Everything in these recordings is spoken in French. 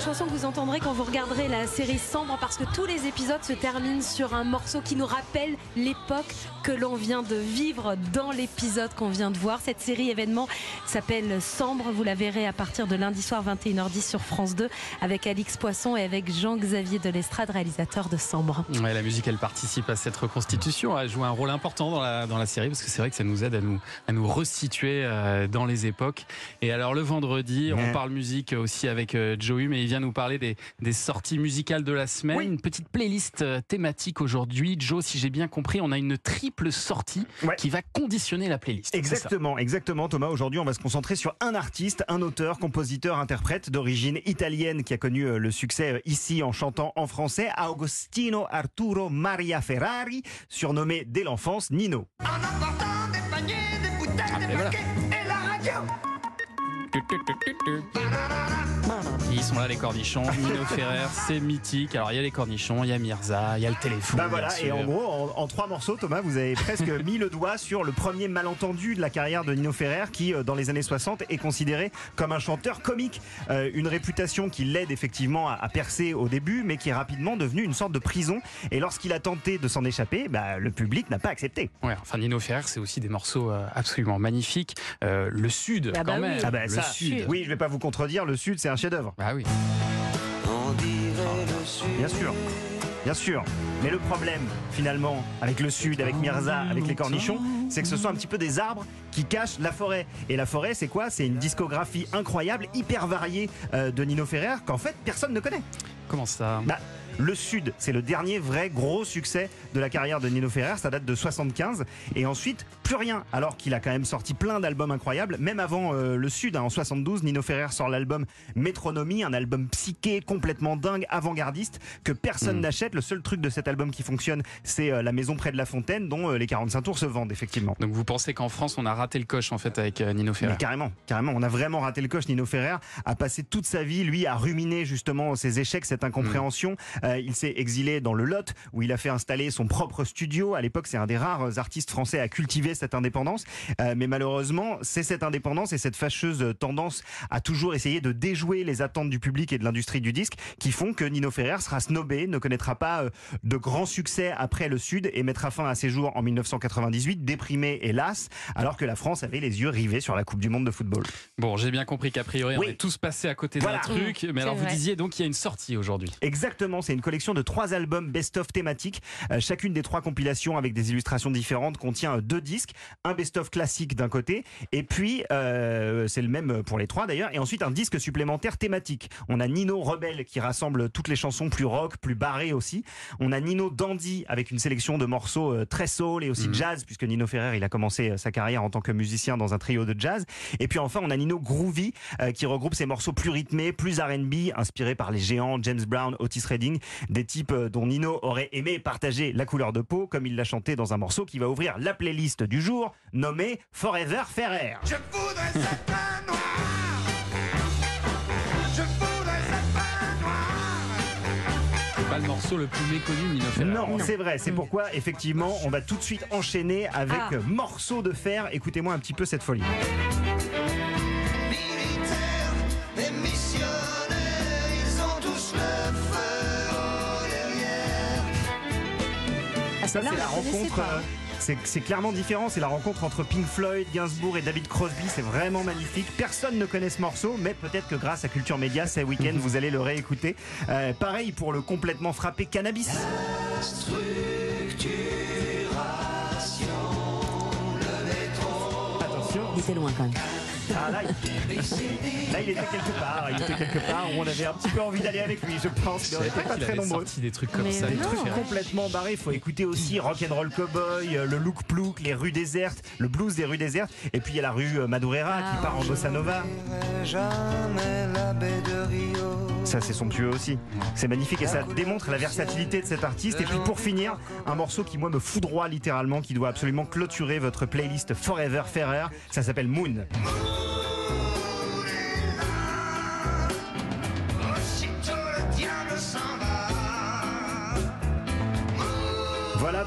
des chansons que vous entendrez quand vous regarderez la série Sambre parce que tous les épisodes se terminent sur un morceau qui nous rappelle l'époque que l'on vient de vivre dans l'épisode qu'on vient de voir. Cette série événement s'appelle Sambre. Vous la verrez à partir de lundi soir 21h10 sur France 2 avec Alix Poisson et avec Jean-Xavier Delestrade, réalisateur de Sambre. Ouais, la musique, elle participe à cette reconstitution, elle joue un rôle important dans la, dans la série parce que c'est vrai que ça nous aide à nous, à nous resituer euh, dans les époques. Et alors le vendredi, on parle musique aussi avec euh, Joey, mais il vient nous parler des, des sorties musicales de la semaine. Une petite playlist euh, thématique aujourd'hui. Joe, si j'ai bien compris, on a une triple sortie qui va conditionner la playlist. Exactement, exactement Thomas. Aujourd'hui, on va se concentrer sur un artiste, un auteur, compositeur, interprète d'origine italienne qui a connu euh, le succès ici en chantant en français, Agostino Arturo Maria Ferrari, surnommé dès l'enfance Nino. En emportant des paniers, des bouteilles, des paquets et la radio. Ils sont là les cornichons, Nino Ferrer, c'est mythique. Alors il y a les cornichons, il y a Mirza, il y a le téléphone. Bah voilà, et en gros, en, trois morceaux, Thomas, vous avez presque mis le doigt sur le premier malentendu de la carrière de Nino Ferrer, qui euh, dans les années 60 est considéré comme un chanteur comique. Euh, une réputation qui l'aide effectivement à, percer au début, mais qui est rapidement devenue une sorte de prison. Et lorsqu'il a tenté de s'en échapper, bah, le public n'a pas accepté. Ouais, enfin Nino Ferrer, c'est aussi des morceaux euh, absolument magnifiques. le Sud, ah bah quand même. Ah bah, le Sud. Oui, je vais pas vous contredire, le Sud, c'est un chef-d'œuvre. Bah oui. Bien sûr. Bien sûr. Mais le problème, finalement, avec le Sud, avec Mirza, avec les cornichons, c'est que ce sont un petit peu des arbres qui cachent la forêt. Et la forêt, c'est quoi? C'est une discographie incroyable, hyper variée euh, de Nino Ferrer qu'en fait personne ne connaît. Comment ça? Bah, le Sud, c'est le dernier vrai gros succès de la carrière de Nino Ferrer. Ça date de 75. Et ensuite, plus rien. Alors qu'il a quand même sorti plein d'albums incroyables. Même avant euh, le Sud, hein, en 72, Nino Ferrer sort l'album Métronomie, un album psyché, complètement dingue, avant-gardiste, que personne hmm. n'achète. Le seul truc de cet album qui fonctionne, c'est euh, La Maison près de la Fontaine, dont euh, les 45 tours se vendent, effectivement. Donc vous pensez qu'en France, on a raté le coche, en fait, avec Nino Ferrer? Carrément, carrément. On a vraiment raté le coche. Nino Ferrer a passé toute sa vie, lui, à ruminer justement ses échecs, cette incompréhension. Hmm. il s'est exilé dans le Lot, où il a fait installer son propre studio. À l'époque, c'est un des rares artistes français à cultiver cette indépendance. Euh, mais malheureusement, c'est cette indépendance et cette fâcheuse tendance à toujours essayer de déjouer les attentes du public et de l'industrie du disque qui font que Nino Ferrer sera snobé, ne connaîtra pas euh, de grands succès après le Sud et mettra fin à ses jours en 1998, déprimé hélas, alors que la France avait les yeux rivés sur la Coupe du Monde de football. Bon, j'ai bien compris qu'a priori, on est tous passés à côté d'un truc. Mais alors, vous disiez donc qu'il y a une sortie aujourd'hui. Exactement, c'est une collection de trois albums best-of thématiques. Euh, chacune des trois compilations avec des illustrations différentes contient deux disques, un best-of classique d'un côté, et puis euh, c'est le même pour les trois d'ailleurs, et ensuite un disque supplémentaire thématique. On a Nino Rebelle qui rassemble toutes les chansons plus rock, plus barrées aussi. On a Nino Dandy avec une sélection de morceaux très soul et aussi mhm. jazz, puisque Nino Ferrer il a commencé sa carrière en tant que musicien dans un trio de jazz. Et puis enfin on a Nino Groovy qui regroupe ses morceaux plus rythmés, plus R&B, inspirés par les géants James Brown, Otis Redding, des types dont Nino aurait aimé partager la couleur de peau comme il l'a chanté dans un morceau qui va ouvrir la playlist du jour nommé Forever Ferrer. Je voudrais cette main noire. Je voudrais cette main noire. C'est pas le morceau le plus méconnu de Nino Ferrer. Non, c'est vrai. C'est pourquoi, effectivement, on va tout de suite enchaîner avec ah. Morceau de fer. Écoutez-moi un petit peu cette folie. ça, c'est la rencontre. C'est clairement différent. C'est la rencontre entre Pink Floyd, Gainsbourg et David Crosby. C'est vraiment magnifique. Personne ne connaît ce morceau, mais peut-être que grâce à Culture Média, ce week-end, vous allez le réécouter. Euh, pareil pour le complètement frappé Cannabis. Attention, il était loin quand même. Ah, là, il... était quelque part. Il était quelque part où on avait un petit peu envie d'aller avec lui, je pense. Mais on n'était pas très nombreux. des trucs comme ça. Des trucs complètement barrés. Il faut écouter aussi Rock'n'Roll Cowboy, euh, le Look Plouk, les rues désertes, le blues des rues désertes. Et puis il y a la rue euh, Madureira qui ah. part en bossa nova. Ça, c'est somptueux aussi. C'est magnifique et ça démontre la versatilité de cet artiste. Et puis pour finir, un morceau qui, moi, me foudroie littéralement, qui doit absolument clôturer votre playlist Forever Ferrer. Ça s'appelle Moon.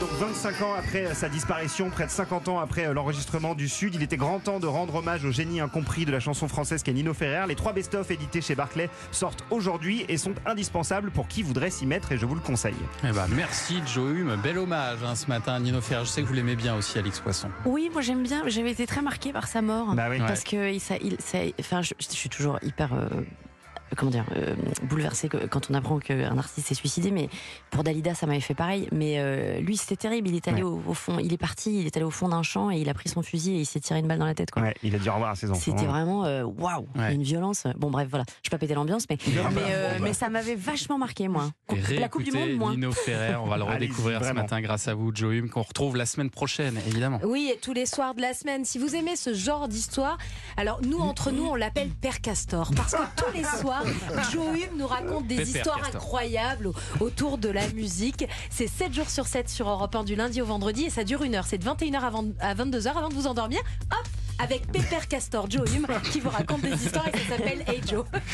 Donc 25 ans après sa disparition, près de 50 ans après l'enregistrement du Sud, il était grand temps de rendre hommage au génie incompris de la chanson française qu'est Nino Ferrer. Les trois best-of édités chez Barclay sortent aujourd'hui et sont indispensables pour qui voudrait s'y mettre et je vous le conseille. Eh ben, merci Joe Hume, bel hommage hein, ce matin à Nino Ferrer. Je sais que vous l'aimez bien aussi, Alix Poisson. Oui, moi j'aime bien. J'avais été très marquée par sa mort. Bah oui. Parce que il, ça, il, ça- enfin, je, je suis toujours hyper. euh, comment dire, euh, bouleversée quand on apprend qu'un artiste s'est suicidé, mais pour Dalida, ça m'avait fait pareil. Mais euh, lui, c'était terrible. Il est allé Ouais. au, au fond, il est parti, il est allé au fond d'un champ et il a pris son fusil et il s'est tiré une balle dans la tête. Quoi. Ouais, il a dit au revoir à ses enfants. C'était vraiment euh, waouh, Ouais. une violence. Bon bref, voilà, je vais pas péter l'ambiance, mais mais, bon, bah. mais ça m'avait vachement marqué moi. Et La Coupe du Monde, moins. Nino Ferrer, on va le redécouvrir ce matin grâce à vous, Joe Hume, qu'on retrouve la semaine prochaine, évidemment. Oui, et tous les soirs de la semaine. Si vous aimez ce genre d'histoire, alors nous, entre nous, on l'appelle Père Castor. Parce que tous les soirs, Joe Hume nous raconte des histoires incroyables au- autour de la musique. C'est 7 jours sur 7 sur Europe 1 du lundi au vendredi et ça dure une heure. C'est de 21h avant, à 22h avant de vous endormir. Hop avec Pépère Castor, Joe Hume, qui vous raconte des histoires et ça s'appelle Hey Joe.